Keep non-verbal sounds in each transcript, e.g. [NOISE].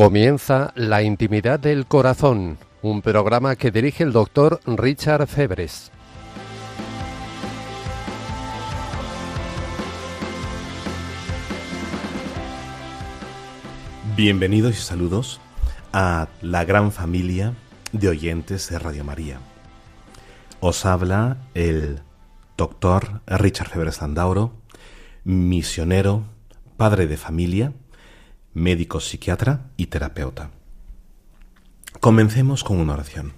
Comienza La Intimidad del Corazón, un programa que dirige el doctor Richard Febres. Bienvenidos y saludos a la gran familia de oyentes de Radio María. Os habla el doctor Richard Febres Landauro, misionero, padre de familia, médico psiquiatra y terapeuta. Comencemos con una oración.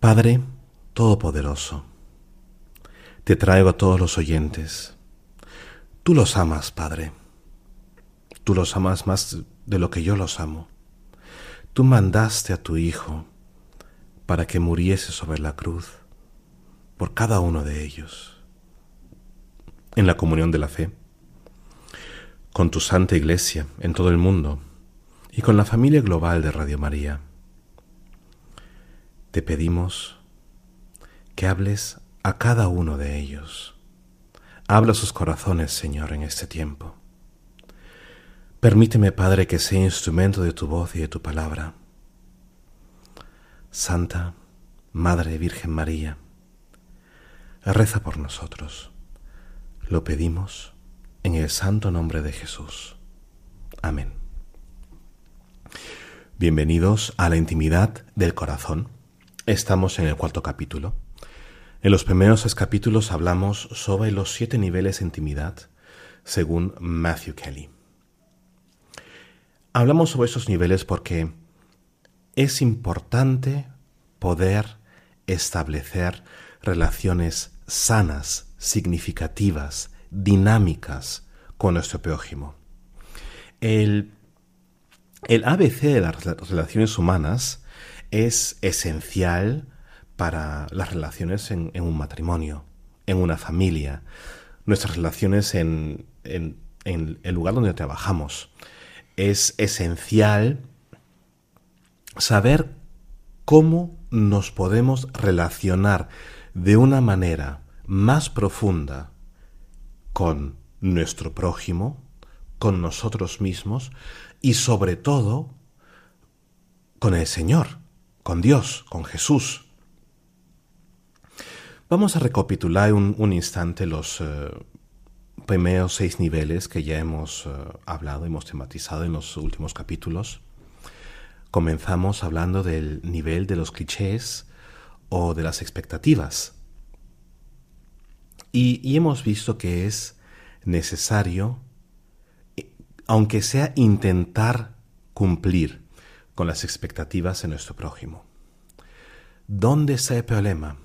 Padre Todopoderoso, te traigo a todos los oyentes. Tú los amas, Padre. Tú los amas más de lo que yo los amo. Tú mandaste a tu Hijo para que muriese sobre la cruz por cada uno de ellos. En la comunión de la fe, con tu Santa Iglesia en todo el mundo y con la familia global de Radio María, te pedimos que hables a cada uno de ellos. Habla sus corazones, Señor, en este tiempo. Permíteme, Padre, que sea instrumento de tu voz y de tu palabra. Santa Madre Virgen María, reza por nosotros. Lo pedimos en el santo nombre de Jesús. Amén. Bienvenidos a la intimidad del corazón. Estamos en el cuarto capítulo. En los primeros tres capítulos hablamos sobre los siete niveles de intimidad según Matthew Kelly. Hablamos sobre esos niveles porque es importante poder establecer relaciones sanas, significativas, dinámicas con nuestro prójimo. El, el ABC de las relaciones humanas es esencial para las relaciones en, un matrimonio, en una familia, nuestras relaciones en, el lugar donde trabajamos. Es esencial saber cómo nos podemos relacionar de una manera más profunda con nuestro prójimo, con nosotros mismos y sobre todo con el Señor, con Dios, con Jesús. Vamos a recapitular un, un instante los eh, primeros seis niveles que ya hemos uh, hablado, hemos tematizado en los últimos capítulos. Comenzamos hablando del nivel de los clichés o de las expectativas. Y, hemos visto que es necesario, aunque sea intentar cumplir con las expectativas de nuestro prójimo. ¿Dónde está el problema?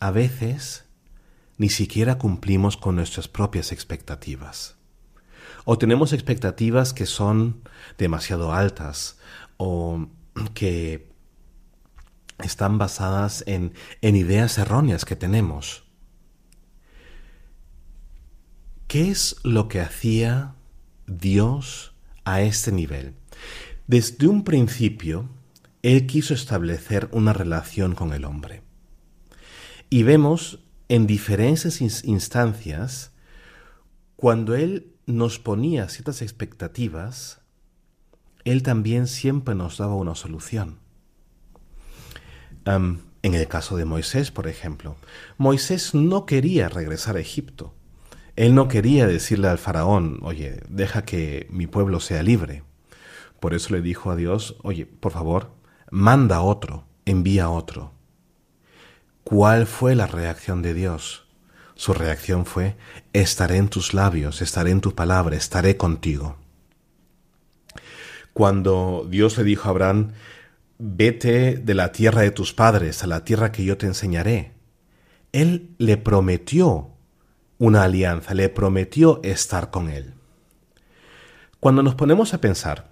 A veces ni siquiera cumplimos con nuestras propias expectativas. O tenemos expectativas que son demasiado altas o [CLEARS THROAT] que están basadas en, en ideas erróneas que tenemos. ¿Qué es lo que hacía Dios a este nivel? Desde un principio, Él quiso establecer una relación con el hombre. Y vemos en diferentes instancias, cuando Él nos ponía ciertas expectativas, Él también siempre nos daba una solución. en el caso de Moisés, por ejemplo, Moisés no quería regresar a Egipto. Él no quería decirle al faraón, oye, deja que mi pueblo sea libre. Por eso le dijo a Dios, oye, por favor, manda otro, envía otro. ¿Cuál fue la reacción de Dios? Su reacción fue, estaré en tus labios, estaré en tu palabra, estaré contigo. Cuando Dios le dijo a Abraham, vete de la tierra de tus padres a la tierra que yo te enseñaré, Él le prometió una alianza, le prometió estar con Él. Cuando nos ponemos a pensar,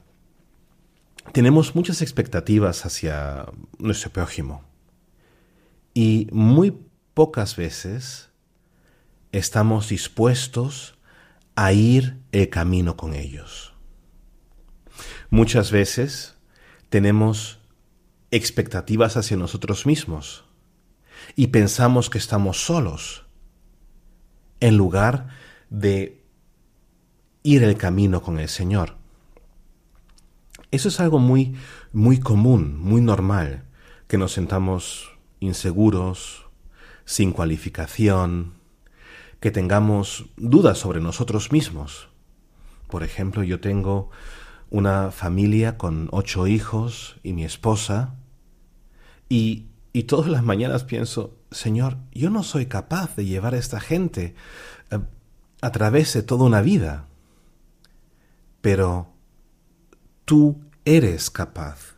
tenemos muchas expectativas hacia nuestro prójimo y muy pocas veces estamos dispuestos a ir el camino con ellos. Muchas veces tenemos expectativas hacia nosotros mismos y pensamos que estamos solos en lugar de ir el camino con el Señor. Eso es algo muy, muy común, muy normal, que nos sentamos inseguros, sin cualificación, que tengamos dudas sobre nosotros mismos. Por ejemplo, yo tengo una familia con ocho hijos y mi esposa, y, y todas las mañanas pienso, Señor, yo no soy capaz de llevar a esta gente a, eh, a través de toda una vida, pero tú eres capaz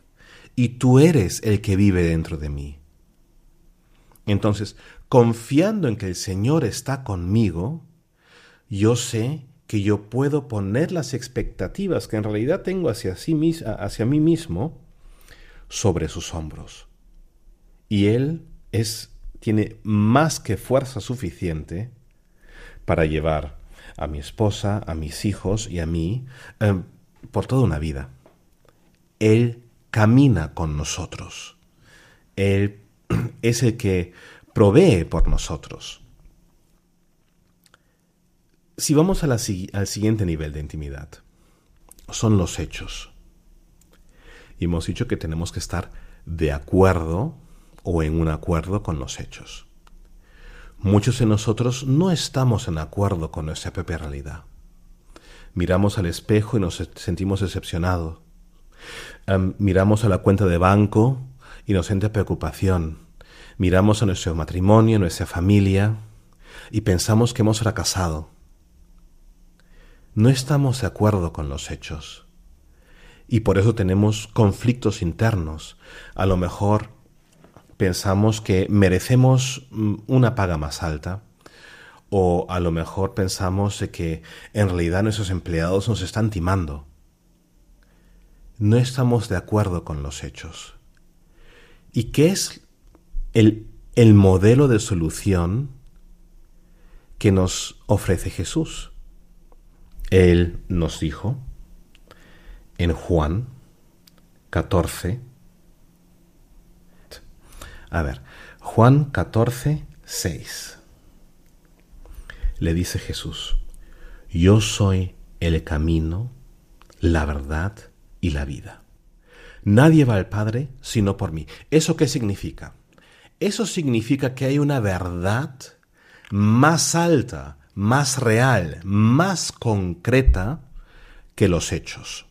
y tú eres el que vive dentro de mí. Entonces, confiando en que el Señor está conmigo, yo sé que yo puedo poner las expectativas que en realidad tengo hacia, sí, hacia mí mismo sobre sus hombros. Y Él es, tiene más que fuerza suficiente para llevar a mi esposa, a mis hijos y a mí eh, por toda una vida. Él camina con nosotros. Él [CLEARS THROAT] es el que provee por nosotros. Si vamos al siguiente nivel de intimidad, son los hechos. Y hemos dicho que tenemos que estar de acuerdo o en un acuerdo con los hechos. Muchos de nosotros no estamos en acuerdo con nuestra propia realidad. Miramos al espejo y nos sentimos decepcionados miramos a la cuenta de banco y nos entra preocupación. Miramos a nuestro matrimonio, a nuestra familia y pensamos que hemos fracasado. No estamos de acuerdo con los hechos y por eso tenemos conflictos internos. A lo mejor pensamos que merecemos mm, una paga más alta o a lo mejor pensamos que en realidad nuestros empleados nos están timando no estamos de acuerdo con los hechos. ¿Y qué es el, el modelo de solución que nos ofrece Jesús? Él nos dijo en Juan 14, a ver, Juan 14, 6. Le dice Jesús, yo soy el camino, la verdad y la vida. Nadie va al Padre sino por mí. ¿Eso qué significa? Eso significa que hay una verdad más alta, más real, más concreta que los hechos.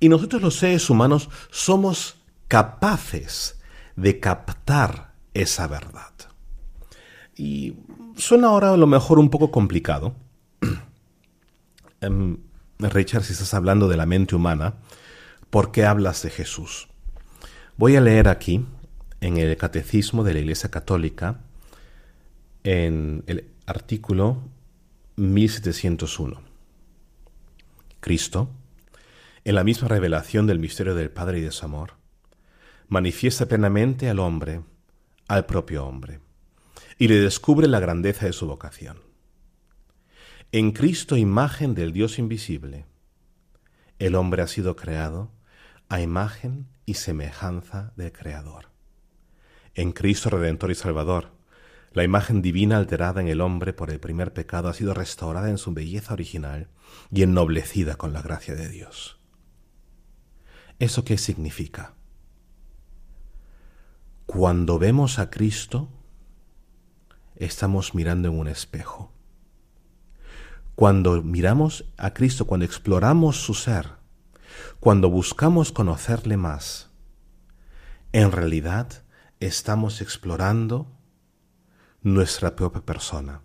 Y nosotros los seres humanos somos capaces de captar esa verdad. Y suena ahora a lo mejor un poco complicado. [CLEARS THROAT] Em, Richard, si estás hablando de la mente humana, ¿por qué hablas de Jesús? Voy a leer aquí, en el Catecismo de la Iglesia Católica, en el artículo 1701. Cristo, en la misma revelación del misterio del Padre y de su amor, manifiesta plenamente al hombre, al propio hombre, y le descubre la grandeza de su vocación. En Cristo, imagen del Dios invisible, el hombre ha sido creado a imagen y semejanza del Creador. En Cristo Redentor y Salvador, la imagen divina alterada en el hombre por el primer pecado ha sido restaurada en su belleza original y ennoblecida con la gracia de Dios. ¿Eso qué significa? Cuando vemos a Cristo, estamos mirando en un espejo. Cuando miramos a Cristo, cuando exploramos su ser, cuando buscamos conocerle más, en realidad estamos explorando nuestra propia persona.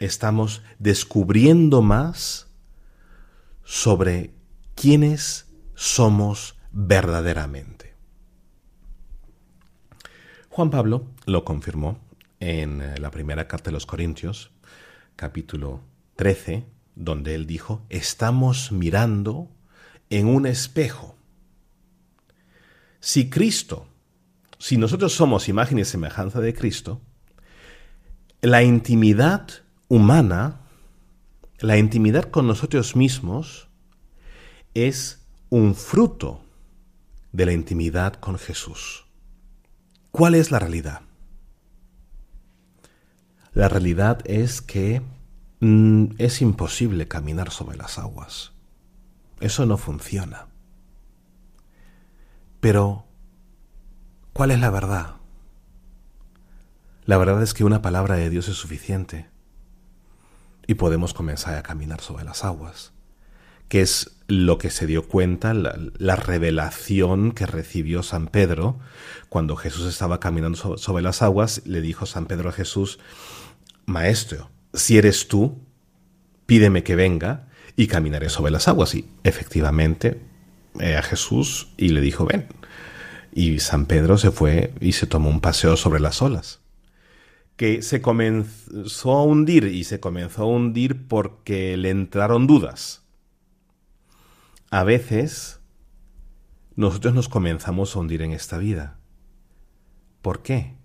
Estamos descubriendo más sobre quiénes somos verdaderamente. Juan Pablo lo confirmó en la primera carta de los Corintios, capítulo 13, donde él dijo, estamos mirando en un espejo. Si Cristo, si nosotros somos imagen y semejanza de Cristo, la intimidad humana, la intimidad con nosotros mismos, es un fruto de la intimidad con Jesús. ¿Cuál es la realidad? La realidad es que Mm, es imposible caminar sobre las aguas. Eso no funciona. Pero, ¿cuál es la verdad? La verdad es que una palabra de Dios es suficiente y podemos comenzar a caminar sobre las aguas, que es lo que se dio cuenta, la, revelación que recibió San Pedro cuando Jesús estaba caminando sobre las aguas, le dijo San Pedro a Jesús, Maestro, si eres tú, pídeme que venga y caminaré sobre las aguas. Y efectivamente, eh, a Jesús y le dijo, ven. Y San Pedro se fue y se tomó un paseo sobre las olas que se comenzó a hundir y se comenzó a hundir porque le entraron dudas. A veces nosotros nos comenzamos a hundir en esta vida. ¿Por qué?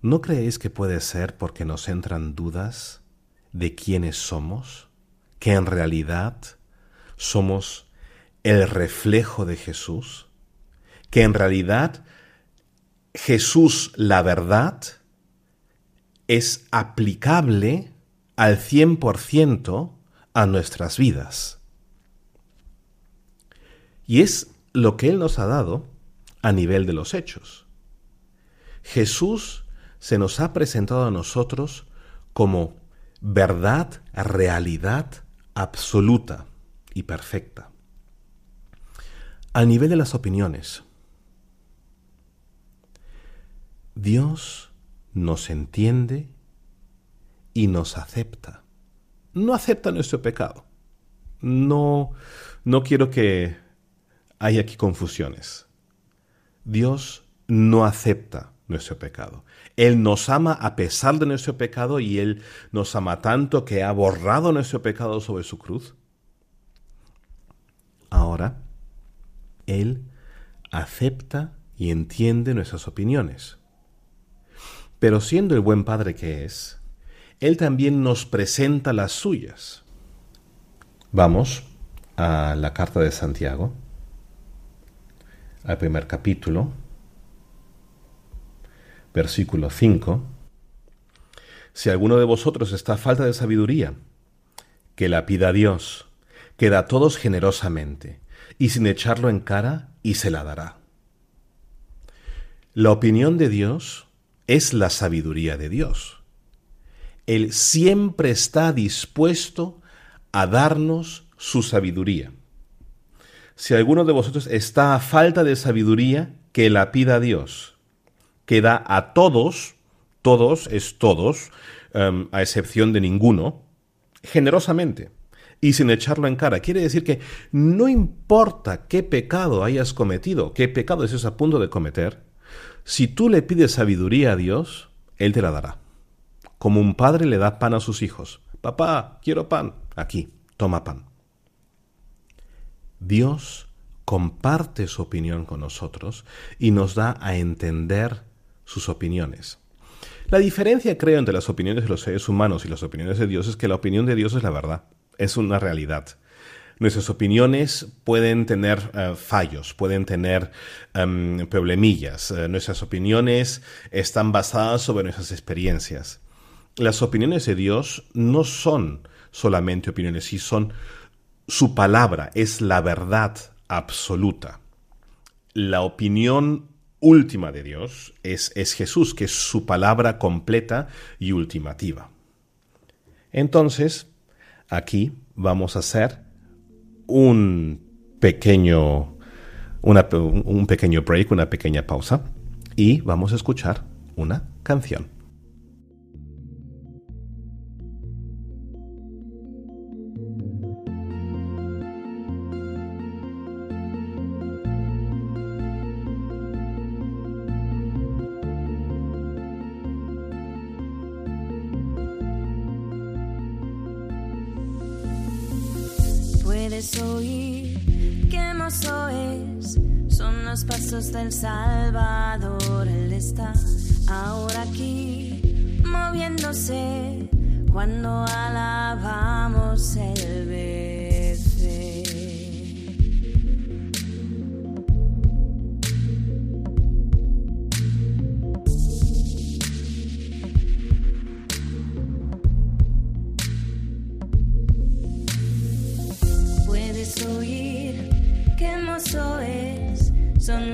¿No creéis que puede ser porque nos entran dudas de quiénes somos? Que en realidad somos el reflejo de Jesús? Que en realidad Jesús la verdad es aplicable al 100% a nuestras vidas. Y es lo que Él nos ha dado a nivel de los hechos. Jesús se nos ha presentado a nosotros como verdad, realidad absoluta y perfecta. A nivel de las opiniones, Dios nos entiende y nos acepta. No acepta nuestro pecado. No, no quiero que haya aquí confusiones. Dios no acepta nuestro pecado. Él nos ama a pesar de nuestro pecado y Él nos ama tanto que ha borrado nuestro pecado sobre su cruz. Ahora, Él acepta y entiende nuestras opiniones. Pero siendo el buen padre que es, Él también nos presenta las suyas. Vamos a la carta de Santiago, al primer capítulo, versículo 5. Si alguno de vosotros está a falta de sabiduría, que la pida a Dios, que da a todos generosamente, y sin echarlo en cara, y se la dará. La opinión de Dios es la sabiduría de Dios. Él siempre está dispuesto a darnos su sabiduría. Si alguno de vosotros está a falta de sabiduría, que la pida a Dios, que da a todos, todos es todos, em, a excepción de ninguno, generosamente y sin echarlo en cara. Quiere decir que no importa qué pecado hayas cometido, qué pecado estés a punto de cometer, si tú le pides sabiduría a Dios, Él te la dará. Como un padre le da pan a sus hijos. Papá, quiero pan. Aquí, toma pan. Dios comparte su opinión con nosotros y nos da a entender sus opiniones. La diferencia, creo, entre las opiniones de los seres humanos y las opiniones de Dios es que la opinión de Dios es la verdad, es una realidad. Nuestras opiniones pueden tener eh, fallos, pueden tener em, problemillas. Eh, nuestras opiniones están basadas sobre nuestras experiencias. Las opiniones de Dios no son solamente opiniones, sí son su palabra, es la verdad absoluta. La opinión última de Dios es, es Jesús, que es su palabra completa y ultimativa. Entonces, aquí vamos a hacer un pequeño, un pequeño break, una pequeña pausa y vamos a escuchar una canción.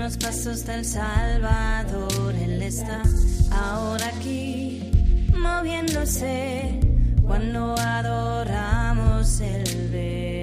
Los pasos del Salvador, Él está ahora aquí, moviéndose cuando adoramos el ver.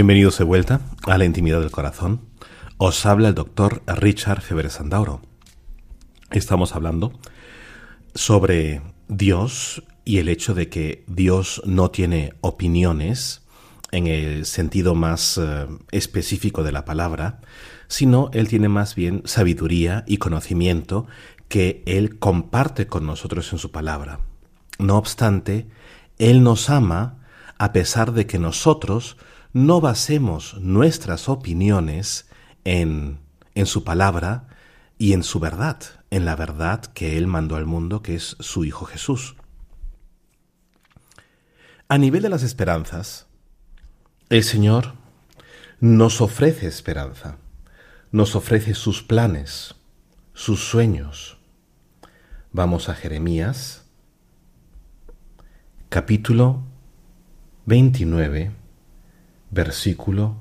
Bienvenidos de vuelta a la intimidad del corazón. Os habla el doctor Richard Feber Sandauro. Estamos hablando sobre Dios y el hecho de que Dios no tiene opiniones en el sentido más eh, específico de la palabra, sino Él tiene más bien sabiduría y conocimiento que Él comparte con nosotros en su palabra. No obstante, Él nos ama a pesar de que nosotros no basemos nuestras opiniones en, en su palabra y en su verdad, en la verdad que Él mandó al mundo, que es su Hijo Jesús. A nivel de las esperanzas, el Señor nos ofrece esperanza, nos ofrece sus planes, sus sueños. Vamos a Jeremías, capítulo 29, versículo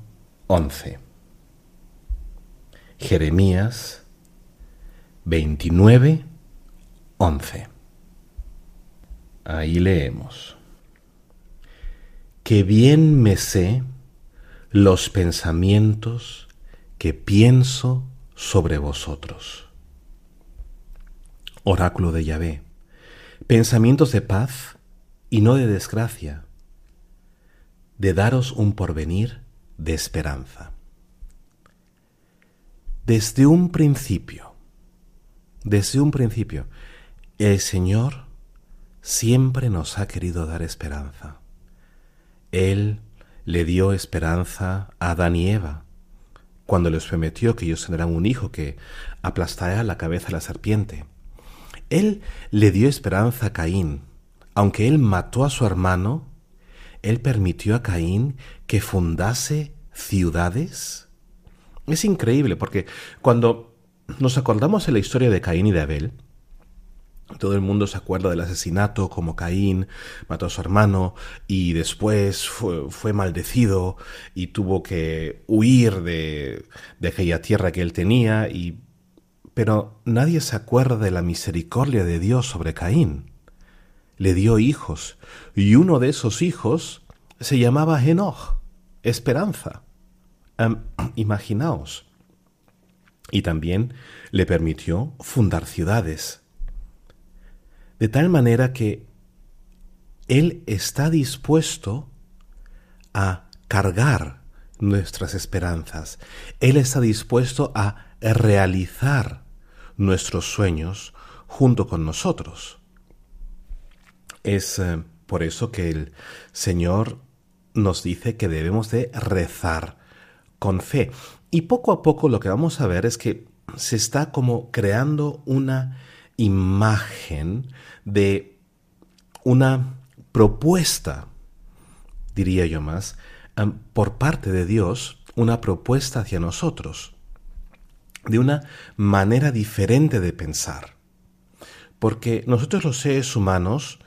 11. Jeremías 29, 11. Ahí leemos. Que bien me sé los pensamientos que pienso sobre vosotros. Oráculo de Yahvé. Pensamientos de paz y no de desgracia de daros un porvenir de esperanza. Desde un principio, desde un principio, el Señor siempre nos ha querido dar esperanza. Él le dio esperanza a Adán y Eva, cuando les prometió que ellos tendrán un hijo que aplastará la cabeza de la serpiente. Él le dio esperanza a Caín. Aunque él mató a su hermano, él permitió a Caín que fundase ciudades. Es increíble porque cuando nos acordamos de la historia de Caín y de Abel, todo el mundo se acuerda del asesinato, como Caín mató a su hermano y después fue, maldecido y tuvo que huir de, de, aquella tierra que él tenía. Y... Pero nadie se acuerda de la misericordia de Dios sobre Caín. Le dio hijos y uno de esos hijos se llamaba Enoch, esperanza. [CLEARS THROAT] imaginaos. Y también le permitió fundar ciudades de tal manera que Él está dispuesto a cargar nuestras esperanzas. Él está dispuesto a realizar nuestros sueños junto con nosotros. Es eh, por eso que el Señor nos dice que debemos de rezar con fe. Y poco a poco lo que vamos a ver es que se está como creando una imagen de una propuesta, diría yo más, por parte de Dios, una propuesta hacia nosotros, de una manera diferente de pensar. Porque nosotros los seres humanos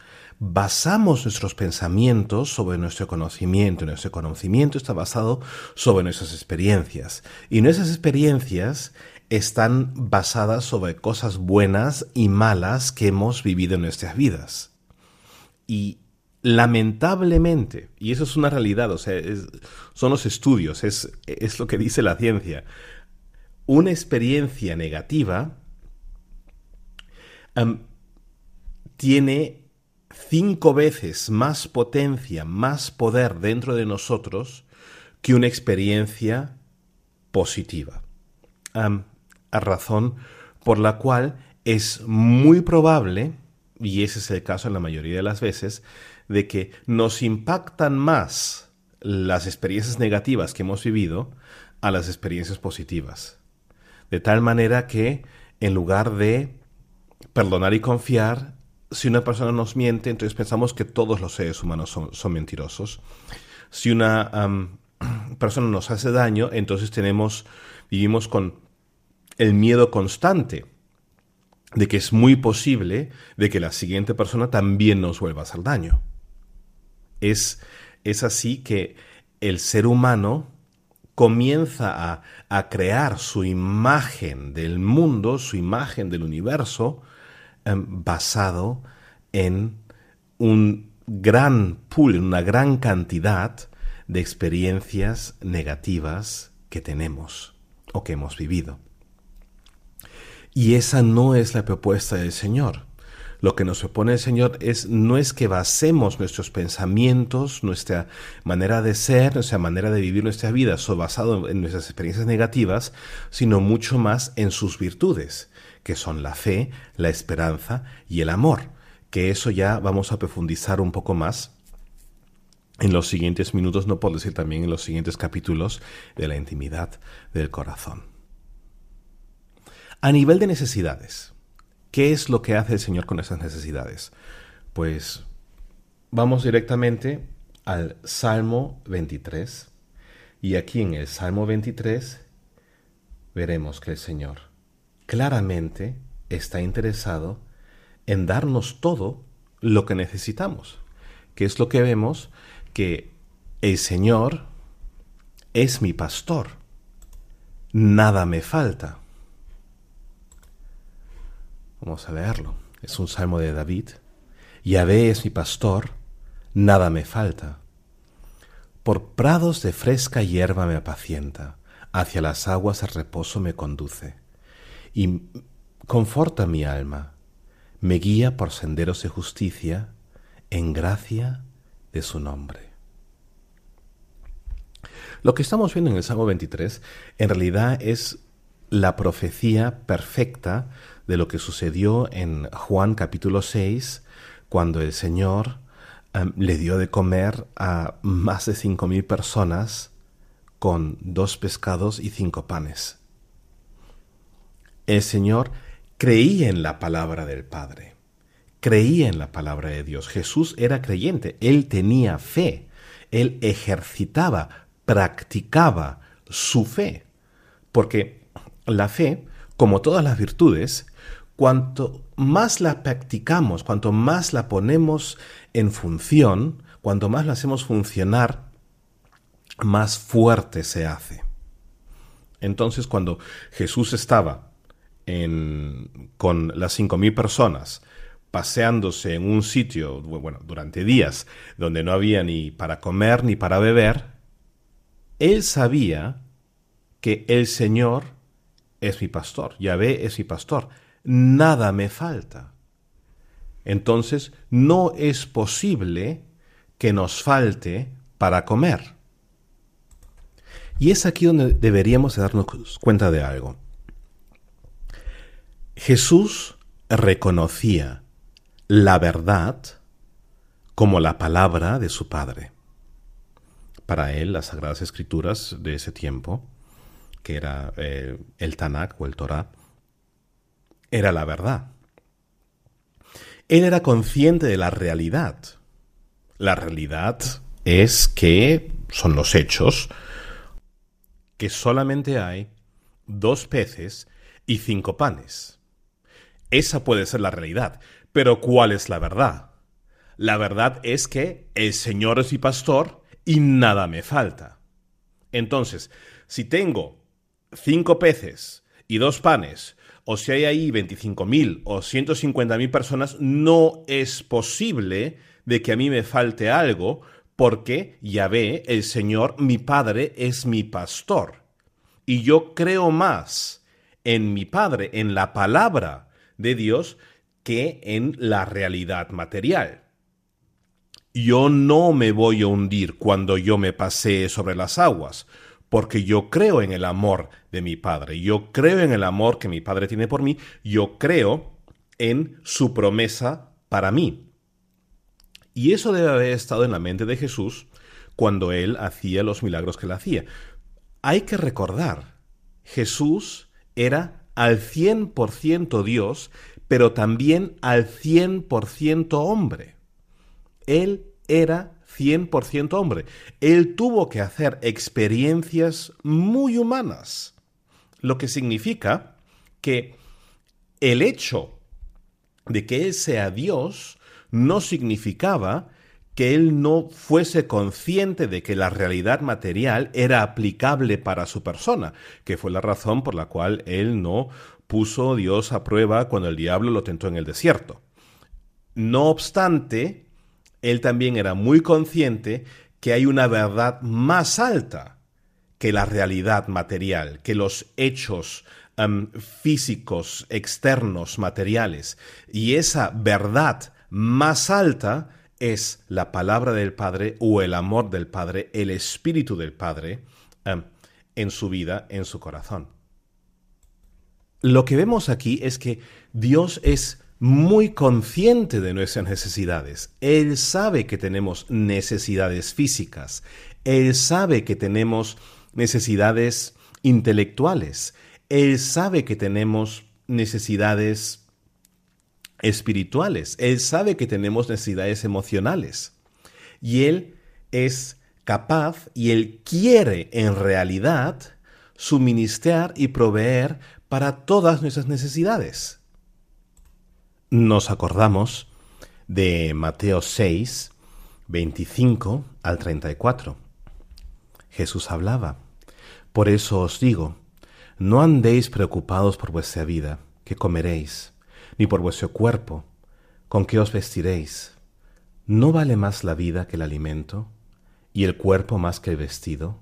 basamos nuestros pensamientos sobre nuestro conocimiento. Nuestro conocimiento está basado sobre nuestras experiencias. Y nuestras experiencias están basadas sobre cosas buenas y malas que hemos vivido en nuestras vidas. Y lamentablemente, y eso es una realidad, o sea, son los estudios, es, es lo que dice la ciencia, una experiencia negativa tiene cinco veces más potencia, más poder dentro de nosotros que una experiencia positiva razón por la cual es muy probable, y ese es el caso en la mayoría de las veces, de que nos impactan más las experiencias negativas que hemos vivido a las experiencias positivas. De tal manera que en lugar de perdonar y confiar, si una persona nos miente, entonces pensamos que todos los seres humanos son, mentirosos. Si una [CLEARS THROAT] persona nos hace daño, entonces tenemos, vivimos con el miedo constante de que es muy posible de que la siguiente persona también nos vuelva a hacer daño. Es, es así que el ser humano comienza a, a, crear su imagen del mundo, su imagen del universo, em, basado en un gran pool, en una gran cantidad de experiencias negativas que tenemos o que hemos vivido. Y esa no es la propuesta del Señor. Lo que nos propone el Señor es no es que basemos nuestros pensamientos, nuestra manera de ser, nuestra manera de vivir nuestra vida, basado en nuestras experiencias negativas, sino mucho más en sus virtudes, que son la fe, la esperanza y el amor, que eso ya vamos a profundizar un poco más en los siguientes minutos, no puedo decir también en los siguientes capítulos de la intimidad del corazón. A nivel de necesidades, ¿qué es lo que hace el Señor con esas necesidades? Pues vamos directamente al Salmo 23 y aquí en el Salmo 23 veremos que el Señor claramente está interesado en darnos todo lo que necesitamos, que es lo que vemos que el Señor es mi pastor, nada me falta. Vamos a leerlo. Es un salmo de David. Yahvé es mi pastor, nada me falta. Por prados de fresca hierba me apacienta, hacia las aguas de reposo me conduce. Y conforta mi alma, me guía por senderos de justicia, en gracia de su nombre. Lo que estamos viendo en el Salmo 23 en realidad es la profecía perfecta de lo que sucedió en Juan capítulo 6, cuando el Señor le dio de comer a más de cinco mil personas con dos pescados y cinco panes. El Señor creía en la palabra del Padre, creía en la palabra de Dios. Jesús era creyente, él tenía fe, él ejercitaba, practicaba su fe, porque la fe, como todas las virtudes, cuanto más la practicamos, cuanto más la ponemos en función, cuanto más la hacemos funcionar, más fuerte se hace. Entonces, cuando Jesús estaba con las cinco mil personas, paseándose en un sitio, bueno, durante días, donde no había ni para comer ni para beber, él sabía que el Señor es mi pastor, Yahvé es mi pastor, nada me falta. Entonces, no es posible que nos falte para comer. Y es aquí donde deberíamos darnos cuenta de algo. Jesús reconocía la verdad como la palabra de su Padre. Para él, las Sagradas Escrituras de ese tiempo, que era eh, el Tanakh o el Torah, era la verdad. Él era consciente de la realidad. La realidad es que son los hechos, que solamente hay dos peces y cinco panes. Esa puede ser la realidad. Pero ¿cuál es la verdad? La verdad es que el Señor es mi pastor y nada me falta. Entonces, si tengo cinco peces y dos panes, o si hay ahí 25.000 o 150.000 personas, no es posible de que a mí me falte algo, porque ya ve, el Señor, mi Padre, es mi pastor. Y yo creo más en mi Padre, en la palabra, de Dios que en la realidad material. Yo no me voy a hundir cuando yo me pasee sobre las aguas, porque yo creo en el amor de mi Padre, yo creo en el amor que mi Padre tiene por mí, yo creo en su promesa para mí. Y eso debe haber estado en la mente de Jesús cuando él hacía los milagros que él hacía. Hay que recordar, Jesús era al 100% Dios, pero también al 100% hombre. Él era 100% hombre. Él tuvo que hacer experiencias muy humanas, lo que significa que el hecho de que Él sea Dios no significaba que él no fuese consciente de que la realidad material era aplicable para su persona, que fue la razón por la cual él no puso Dios a prueba cuando el diablo lo tentó en el desierto. No obstante, él también era muy consciente que hay una verdad más alta que la realidad material, que los hechos físicos, externos, materiales. Y esa verdad más alta es la palabra del Padre o el amor del Padre, el espíritu del Padre em, en su vida, en su corazón. Lo que vemos aquí es que Dios es muy consciente de nuestras necesidades. Él sabe que tenemos necesidades físicas. Él sabe que tenemos necesidades intelectuales. Él sabe que tenemos necesidades espirituales. Él sabe que tenemos necesidades emocionales. Y Él es capaz y Él quiere en realidad suministrar y proveer para todas nuestras necesidades. Nos acordamos de Mateo 6, 25 al 34. Jesús hablaba. Por eso os digo, no andéis preocupados por vuestra vida, que comeréis ni por vuestro cuerpo, con qué os vestiréis. ¿No vale más la vida que el alimento, y el cuerpo más que el vestido?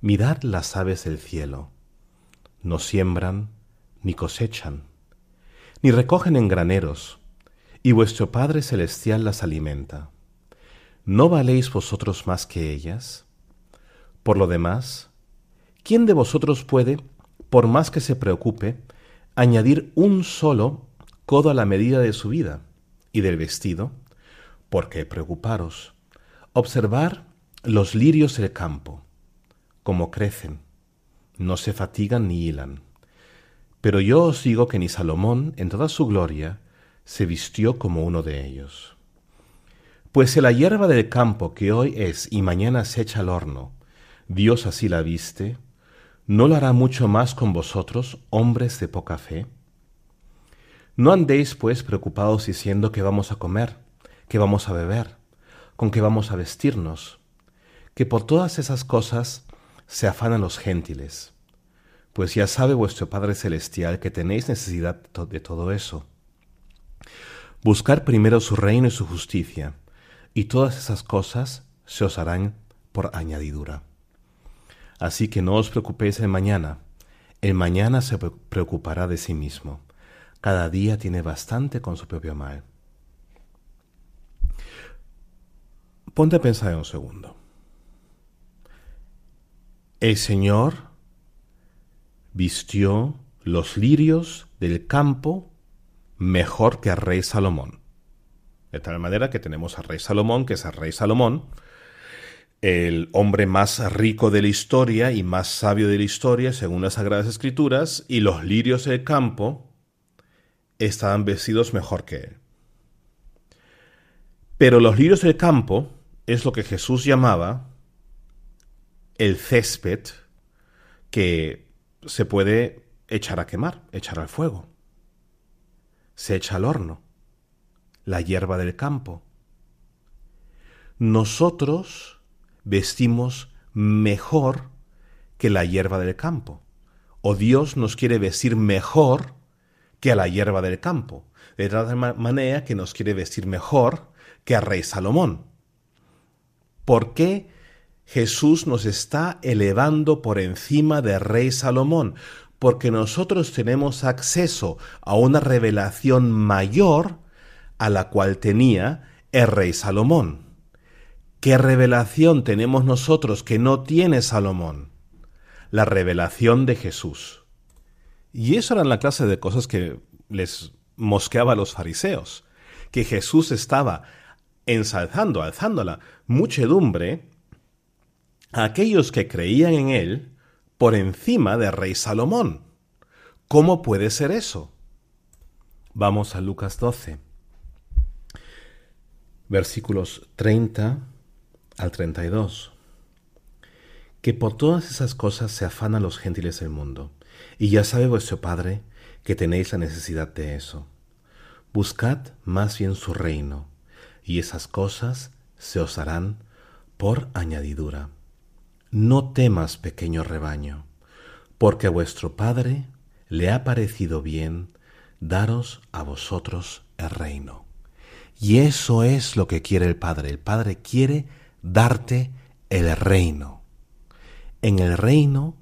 Mirad las aves del cielo. No siembran, ni cosechan, ni recogen en graneros, y vuestro Padre Celestial las alimenta. ¿No valéis vosotros más que ellas? Por lo demás, ¿quién de vosotros puede, por más que se preocupe, añadir un solo codo a la medida de su vida y del vestido, ¿Por qué preocuparos? Observar los lirios del campo, como crecen, no se fatigan ni hilan. Pero yo os digo que ni Salomón, en toda su gloria, se vistió como uno de ellos. Pues si la hierba del campo que hoy es y mañana se echa al horno, Dios así la viste, ¿no lo hará mucho más con vosotros, hombres de poca fe? No andéis, pues, preocupados diciendo que vamos a comer, que vamos a beber, con qué vamos a vestirnos, que por todas esas cosas se afanan los gentiles, pues ya sabe vuestro Padre Celestial que tenéis necesidad de todo eso. Buscar primero su reino y su justicia, y todas esas cosas se os harán por añadidura. Así que no os preocupéis el mañana, el mañana se preocupará de sí mismo. Cada día tiene bastante con su propio mal. Ponte a pensar en un segundo. El Señor vistió los lirios del campo mejor que rey Salomón. De tal manera que tenemos al rey Salomón, que es el rey Salomón, el hombre más rico de la historia y más sabio de la historia, según las Sagradas Escrituras, y los lirios del campo estaban vestidos mejor que él. Pero los lirios del campo es lo que Jesús llamaba el césped que se puede echar a quemar, echar al fuego. Se echa al horno, la hierba del campo. Nosotros vestimos mejor que la hierba del campo. O Dios nos quiere vestir mejor que a la hierba del campo. De tal manera que nos quiere vestir mejor que a rey Salomón. ¿Por qué Jesús nos está elevando por encima del rey Salomón? Porque nosotros tenemos acceso a una revelación mayor a la cual tenía el rey Salomón. ¿Qué revelación tenemos nosotros que no tiene Salomón? La revelación de Jesús. Y eso era la clase de cosas que les mosqueaba a los fariseos, que Jesús estaba ensalzando, alzando a la muchedumbre, a aquellos que creían en él por encima del rey Salomón. ¿Cómo puede ser eso? Vamos a Lucas 12, versículos 30 al 32. Que por todas esas cosas se afanan los gentiles del mundo, y ya sabe vuestro Padre que tenéis la necesidad de eso. Buscad más bien su reino, y esas cosas se os harán por añadidura. No temas, pequeño rebaño, porque a vuestro Padre le ha parecido bien daros a vosotros el reino. Y eso es lo que quiere el Padre. El Padre quiere darte el reino. En el reino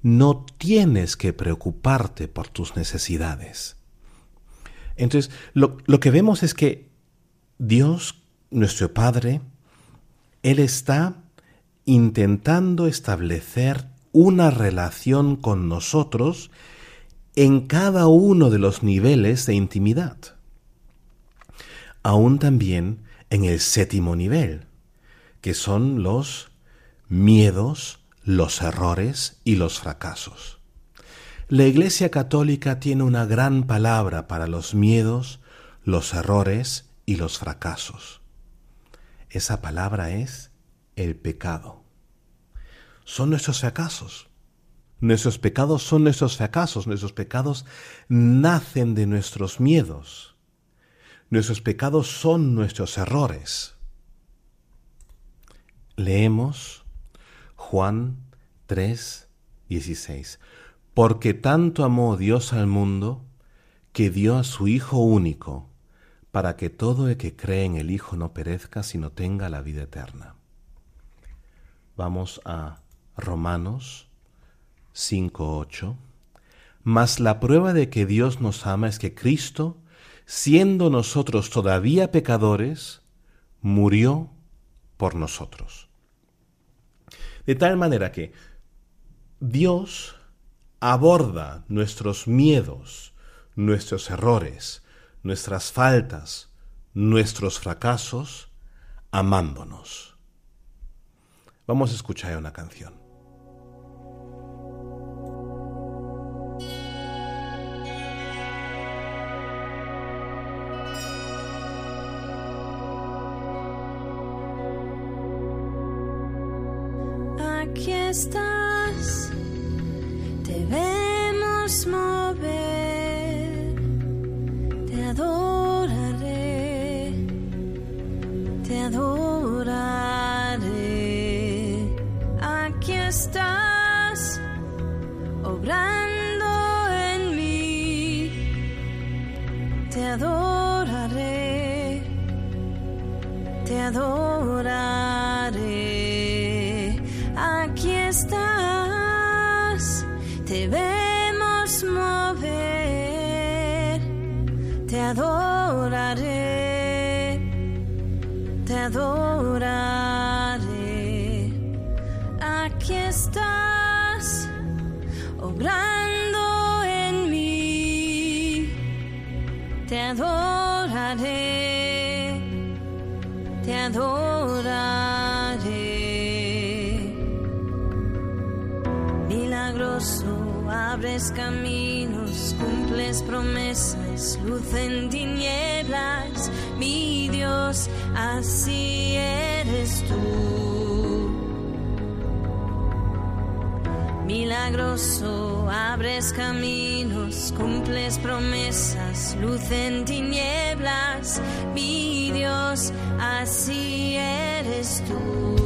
no tienes que preocuparte por tus necesidades. Entonces, lo, lo que vemos es que Dios, nuestro Padre, Él está intentando establecer una relación con nosotros en cada uno de los niveles de intimidad. Aún también en el séptimo nivel, que son los miedos, los errores y los fracasos. La Iglesia Católica tiene una gran palabra para los miedos, los errores y los fracasos. Esa palabra es el pecado. Son nuestros fracasos. Nuestros pecados son nuestros fracasos. Nuestros pecados nacen de nuestros miedos. Nuestros pecados son nuestros errores. Leemos Juan 3, 16. Porque tanto amó Dios al mundo que dio a su Hijo único para que todo el que cree en el Hijo no perezca, sino tenga la vida eterna. Vamos a Romanos 5.8. Mas la prueba de que Dios nos ama es que Cristo, siendo nosotros todavía pecadores, murió por nosotros. De tal manera que Dios aborda nuestros miedos, nuestros errores, nuestras faltas, nuestros fracasos amándonos. Vamos a escuchar una canción. Aquí estás, te vemos adoraré. Milagroso, abres caminos, cumples promesas, luz en tinieblas, mi Dios, así eres tú. Milagroso, abres caminos, cumples promesas, luz en tinieblas, eres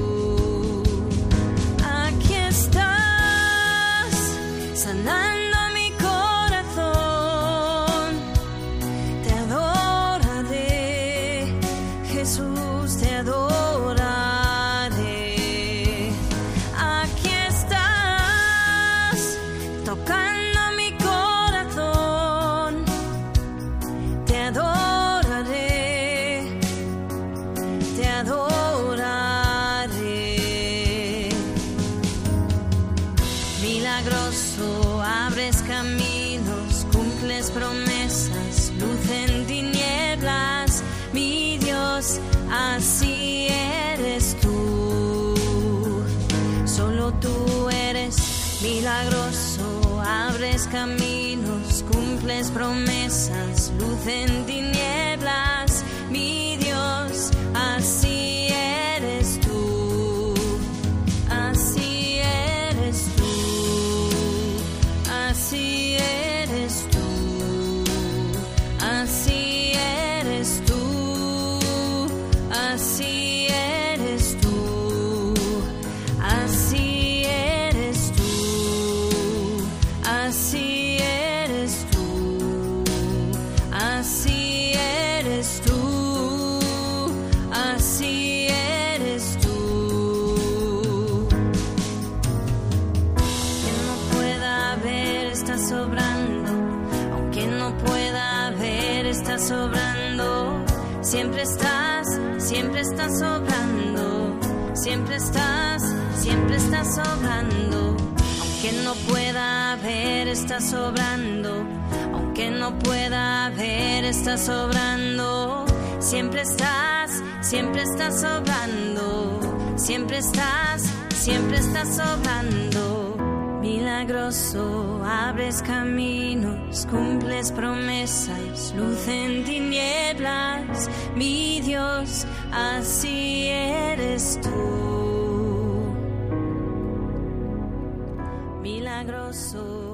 Aunque no pueda ver está sobrando, aunque no pueda ver está sobrando. Siempre estás, siempre estás sobrando, siempre estás, siempre estás sobrando. Milagroso, abres caminos, cumples promesas, luz en tinieblas, mi Dios, así eres tú.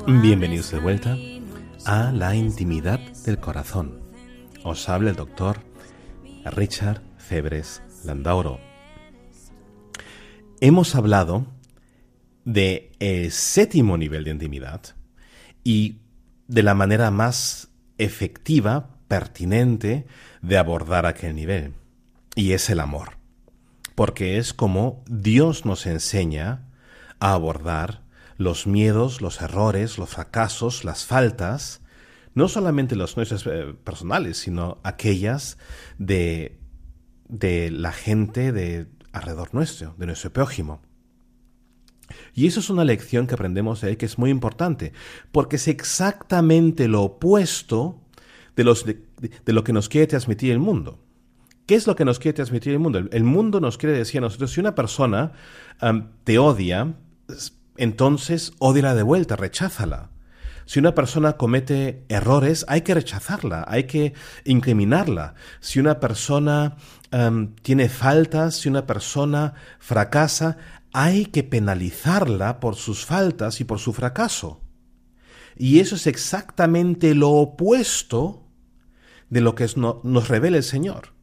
Bienvenidos de vuelta a la intimidad del corazón. Os habla el doctor Richard Febres Landauro. Hemos hablado de el séptimo nivel de intimidad y de la manera más efectiva, pertinente de abordar aquel nivel. Y es el amor. Porque es como Dios nos enseña a abordar los miedos, los errores, los fracasos, las faltas, no solamente los nuestros eh, personales, sino aquellas de, de la gente de alrededor nuestro, de nuestro prójimo. Y eso es una lección que aprendemos de él que es muy importante, porque es exactamente lo opuesto de, los, de lo que nos quiere transmitir el mundo, ¿Qué es lo que nos quiere transmitir el mundo? El, mundo nos quiere decir a nosotros, si una persona te odia, entonces odiala de vuelta, recházala. Si una persona comete errores, hay que rechazarla, hay que incriminarla. Si una persona tiene faltas, si una persona fracasa, hay que penalizarla por sus faltas y por su fracaso. Y eso es exactamente lo opuesto de lo que nos revela el Señor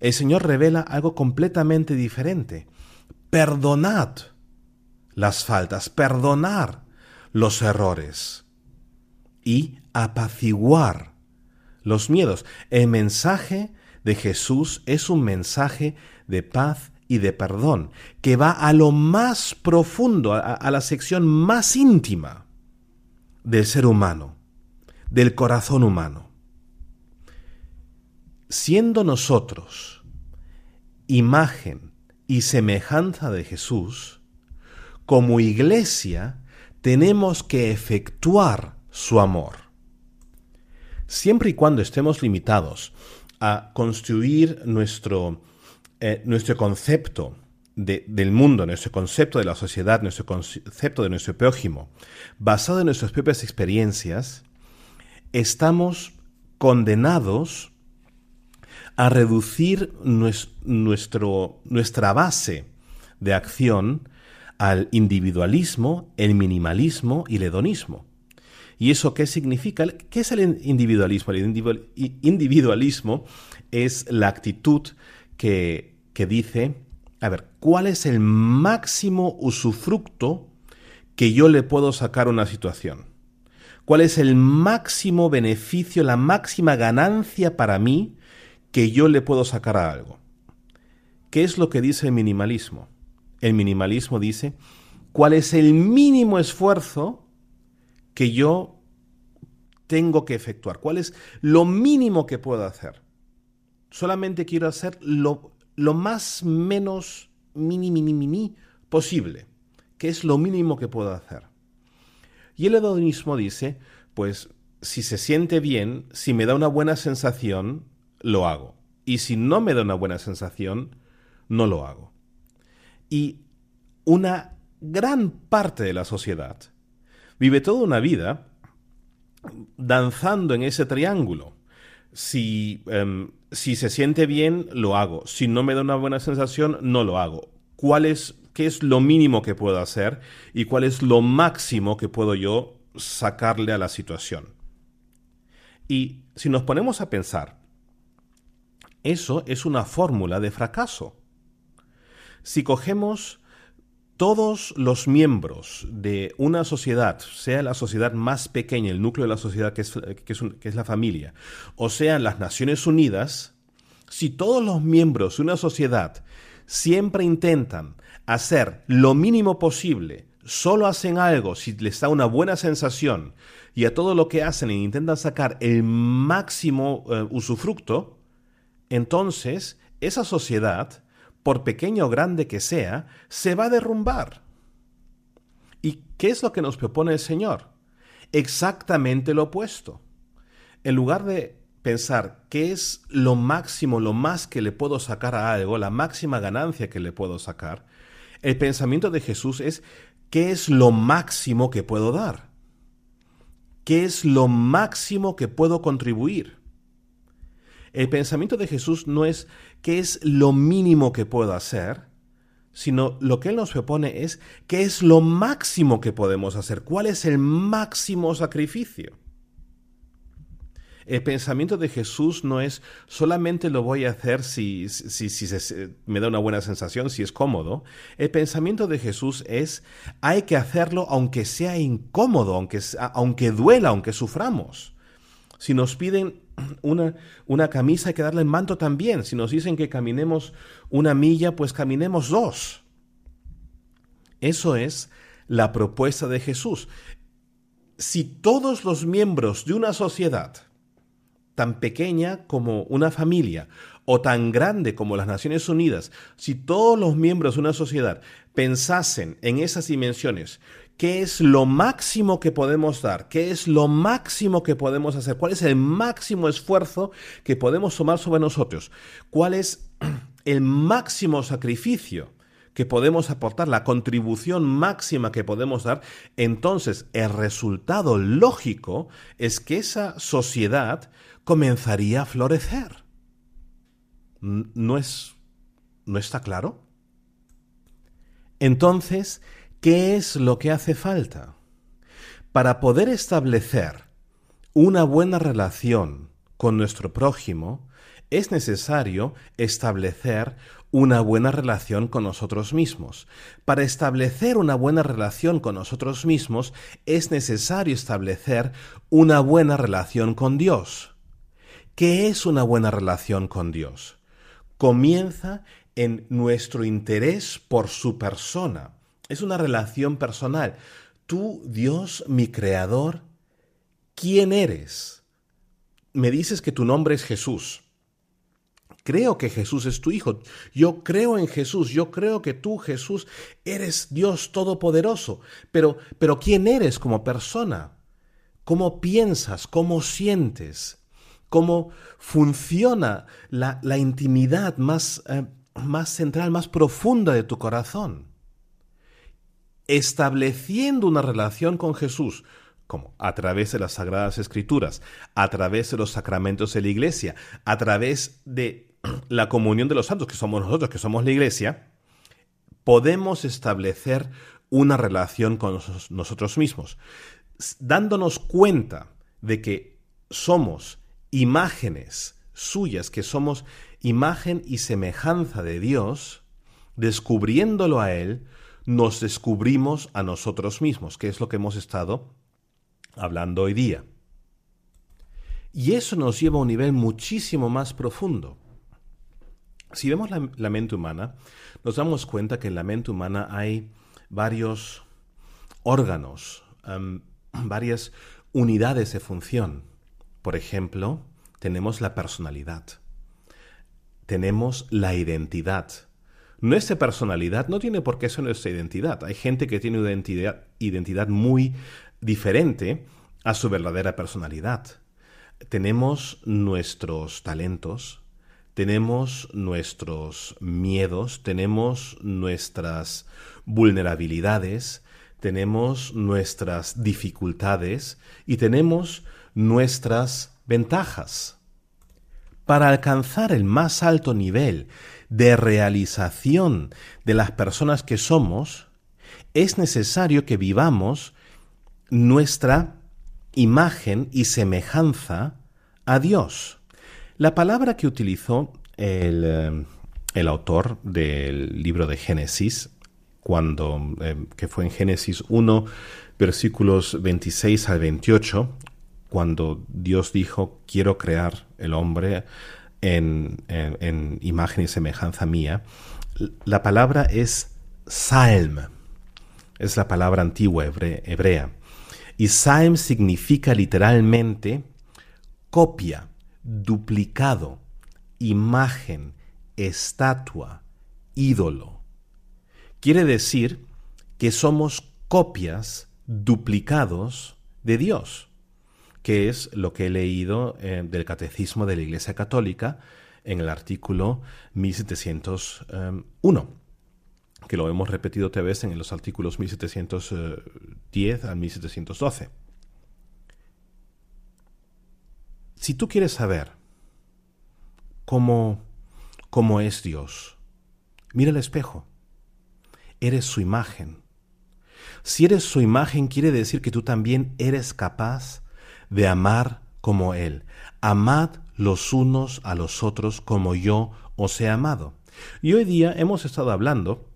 el Señor revela algo completamente diferente. Perdonad las faltas, perdonar los errores y apaciguar los miedos. El mensaje de Jesús es un mensaje de paz y de perdón, que va a lo más profundo, a, la sección más íntima del ser humano, del corazón humano siendo nosotros imagen y semejanza de Jesús, como iglesia tenemos que efectuar su amor. Siempre y cuando estemos limitados a construir nuestro, eh, nuestro concepto del mundo, nuestro concepto de la sociedad, nuestro concepto de nuestro prójimo, basado en nuestras propias experiencias, estamos condenados a reducir nuestro, nuestra base de acción al individualismo, el minimalismo y el hedonismo. ¿Y eso qué significa? ¿Qué es el individualismo? El individualismo es la actitud que, que dice, a ver, ¿cuál es el máximo usufructo que yo le puedo sacar a una situación? ¿Cuál es el máximo beneficio, la máxima ganancia para mí que yo le puedo sacar a algo. ¿Qué es lo que dice el minimalismo? El minimalismo dice cuál es el mínimo esfuerzo que yo tengo que efectuar, cuál es lo mínimo que puedo hacer. Solamente quiero hacer lo, lo más menos mini, mini, mini posible, que es lo mínimo que puedo hacer. Y el hedonismo dice, pues si se siente bien, si me da una buena sensación, lo hago. Y si no me da una buena sensación, no lo hago. Y una gran parte de la sociedad vive toda una vida danzando en ese triángulo. Si, em, si se siente bien, lo hago. Si no me da una buena sensación, no lo hago. ¿Cuál es, ¿Qué es lo mínimo que puedo hacer y cuál es lo máximo que puedo yo sacarle a la situación? Y si nos ponemos a pensar, eso es una fórmula de fracaso. Si cogemos todos los miembros de una sociedad, sea la sociedad más pequeña, el núcleo de la sociedad que es, que es, la familia, o sean las Naciones Unidas, si todos los miembros de una sociedad siempre intentan hacer lo mínimo posible, solo hacen algo si les da una buena sensación y a todo lo que hacen intentan sacar el máximo eh, usufructo, entonces esa sociedad, por pequeño o grande que sea, se va a derrumbar. ¿Y qué es lo que nos propone el Señor? Exactamente lo opuesto. En lugar de pensar qué es lo máximo, lo más que le puedo sacar a algo, la máxima ganancia que le puedo sacar, el pensamiento de Jesús es qué es lo máximo que puedo dar, qué es lo máximo que puedo contribuir. El pensamiento de Jesús no es qué es lo mínimo que puedo hacer, sino lo que Él nos propone es qué es lo máximo que podemos hacer, cuál es el máximo sacrificio. El pensamiento de Jesús no es solamente lo voy a hacer si, si, me da una buena sensación, si es cómodo. El pensamiento de Jesús es hay que hacerlo aunque sea incómodo, aunque, aunque duela, aunque suframos. Si nos piden una, una camisa hay que darle el manto también. Si nos dicen que caminemos una milla, pues caminemos dos. Eso es la propuesta de Jesús. Si todos los miembros de una sociedad, tan pequeña como una familia, o tan grande como las Naciones Unidas, si todos los miembros de una sociedad pensasen en esas dimensiones, ¿qué es lo máximo que podemos dar? ¿Qué es lo máximo que podemos hacer? ¿Cuál es el máximo esfuerzo que podemos tomar sobre nosotros? ¿Cuál es el máximo sacrificio? que podemos aportar, la contribución máxima que podemos dar, entonces el resultado lógico es que esa sociedad comenzaría a florecer. ¿No es no está claro? Entonces, ¿qué es lo que hace falta? Para poder establecer una buena relación con nuestro prójimo, es necesario establecer una buena relación con nosotros mismos. Para establecer una buena relación con nosotros mismos, es necesario establecer una buena relación con Dios. ¿Qué es una buena relación con Dios? Comienza en nuestro interés por su persona. Es una relación personal. Tú, Dios, mi creador, ¿quién eres? Me dices que tu nombre es Jesús. Creo que Jesús es tu Hijo. Yo creo en Jesús. Yo creo que tú, Jesús, eres Dios Todopoderoso. Pero, pero ¿quién eres como persona? ¿Cómo piensas? ¿Cómo sientes? ¿Cómo funciona la, la intimidad más eh, más central, más profunda de tu corazón. Estableciendo una relación con Jesús, como a través de las Sagradas Escrituras, a través de los sacramentos de la Iglesia, a través de [CLEARS THROAT] la comunión de los santos, que somos nosotros, que somos la Iglesia, podemos establecer una relación con nosotros mismos, dándonos cuenta de que somos imágenes suyas, que somos imagen y semejanza de Dios, descubriéndolo a Él, nos descubrimos a nosotros mismos, que es lo que hemos estado hablando hoy día. Y eso nos lleva a un nivel muchísimo más profundo. Si vemos la, mente humana, nos damos cuenta que en la mente humana hay varios órganos, varias unidades de función. Por ejemplo, tenemos la personalidad tenemos la identidad. Nuestra personalidad no tiene por qué ser nuestra identidad. Hay gente que tiene una identidad, identidad muy diferente a su verdadera personalidad. Tenemos nuestros talentos, tenemos nuestros miedos, tenemos nuestras vulnerabilidades, tenemos nuestras dificultades y tenemos nuestras ventajas para alcanzar el más alto nivel de realización de las personas que somos, es necesario que vivamos nuestra imagen y semejanza a Dios. La palabra que utilizó el, eh, autor del libro de Génesis, cuando, eh, que fue en Génesis 1, versículos 26 al 28, cuando Dios dijo, quiero crear el hombre en, imagen y semejanza mía, la palabra es salm, es la palabra antigua hebrea. Y salm significa literalmente copia, duplicado, imagen, estatua, ídolo. Quiere decir que somos copias, duplicados de Dios que es lo que he leído eh, del Catecismo de la Iglesia Católica en el artículo 1701, que lo hemos repetido otra vez en los artículos 1710 al 1712. Si tú quieres saber cómo, cómo es Dios, mira el espejo. Eres su imagen. Si eres su imagen, quiere decir que tú también eres capaz de amar como Él. Amad los unos a los otros como yo os he amado. Y hoy día hemos estado hablando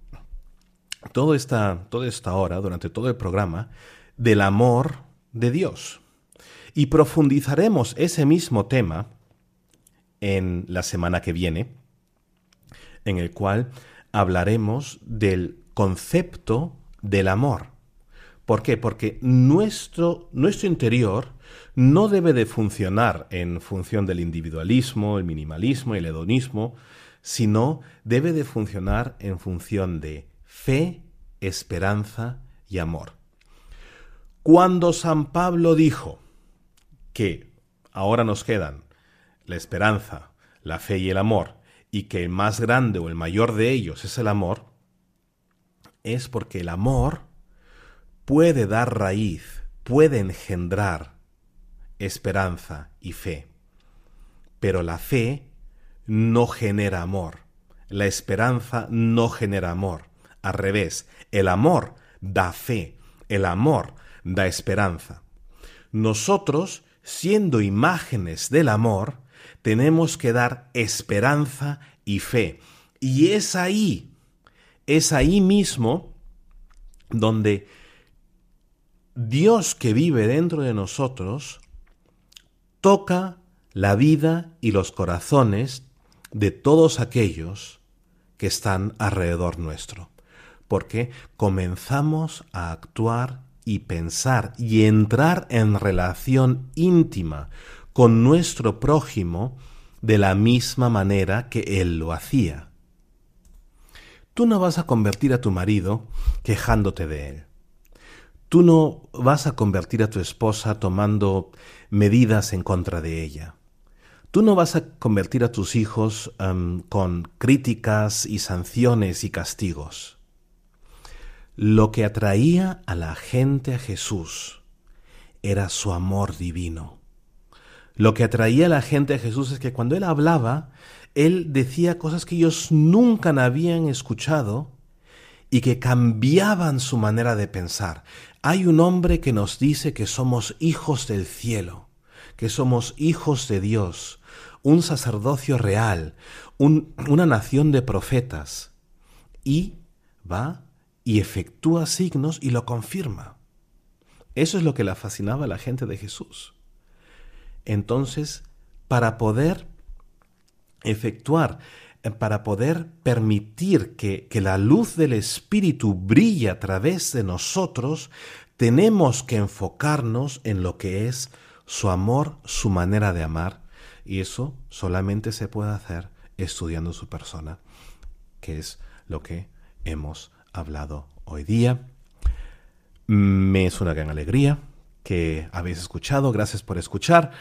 toda esta, toda esta hora, durante todo el programa, del amor de Dios. Y profundizaremos ese mismo tema en la semana que viene, en el cual hablaremos del concepto del amor. ¿Por qué? Porque nuestro, nuestro interior no debe de funcionar en función del individualismo, el minimalismo, el hedonismo, sino debe de funcionar en función de fe esperanza y amor. Cuando San Pablo dijo que ahora nos quedan la esperanza, la fe y el amor, y que el más grande o el mayor de ellos es el amor, es porque el amor puede dar raíz, puede engendrar esperanza y fe. Pero la fe no genera amor. La esperanza no genera amor. Al revés, el amor da fe, el amor da esperanza. Nosotros, siendo imágenes del amor, tenemos que dar esperanza y fe. Y es ahí, es ahí mismo donde Dios que vive dentro de nosotros toca la vida y los corazones de todos aquellos que están alrededor nuestro, porque comenzamos a actuar y pensar y entrar en relación íntima con nuestro prójimo de la misma manera que él lo hacía. Tú no vas a convertir a tu marido quejándote de él. Tú no vas a convertir a tu esposa tomando medidas en contra de ella. Tú no vas a convertir a tus hijos con críticas y sanciones y castigos. Lo que atraía a la gente a Jesús era su amor divino. Lo que atraía a la gente a Jesús es que cuando él hablaba, él decía cosas que ellos nunca habían escuchado y que cambiaban su manera de pensar. Hay un hombre que nos dice que somos hijos del cielo, que somos hijos de Dios, un sacerdocio real, una nación de profetas, y va y efectúa signos y lo confirma. Eso es lo que le fascinaba a la gente de Jesús. Entonces, para poder efectuar, para poder permitir que, que la luz del Espíritu brille a través de nosotros, tenemos que enfocarnos en lo que es su amor, su manera de amar, y eso solamente se puede hacer estudiando su persona, que es lo que hemos hablado hoy día. Me es una gran alegría que habéis escuchado. Gracias por escuchar.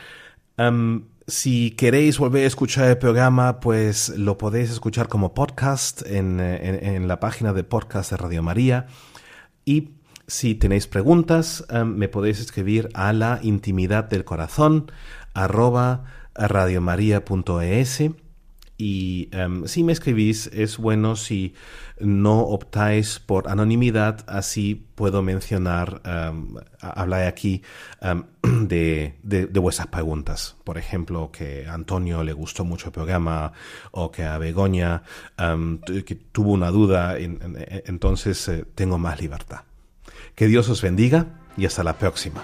Si queréis volver a escuchar el programa, pues lo podéis escuchar como podcast en, en, la página de podcast de Radio María. Y si tenéis preguntas, me podéis escribir a la intimidad del corazón arroba radiomaria.es y em, si me escribís es bueno si no optáis por anonimidad, así puedo mencionar, um, hablar aquí em, [CLEARS THROAT] de, de, vuestras preguntas. Por ejemplo, que a Antonio le gustó mucho el programa o que a Begoña que tuvo una duda, entonces eh, tengo más libertad. Que Dios os bendiga y hasta la próxima.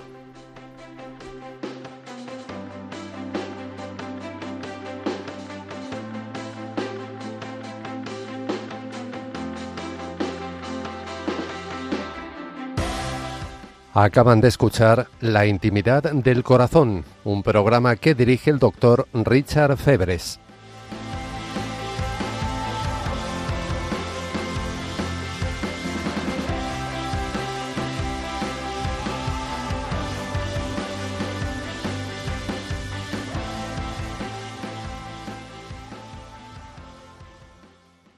Acaban de escuchar La intimidad del corazón, un programa que dirige el doctor Richard Febres.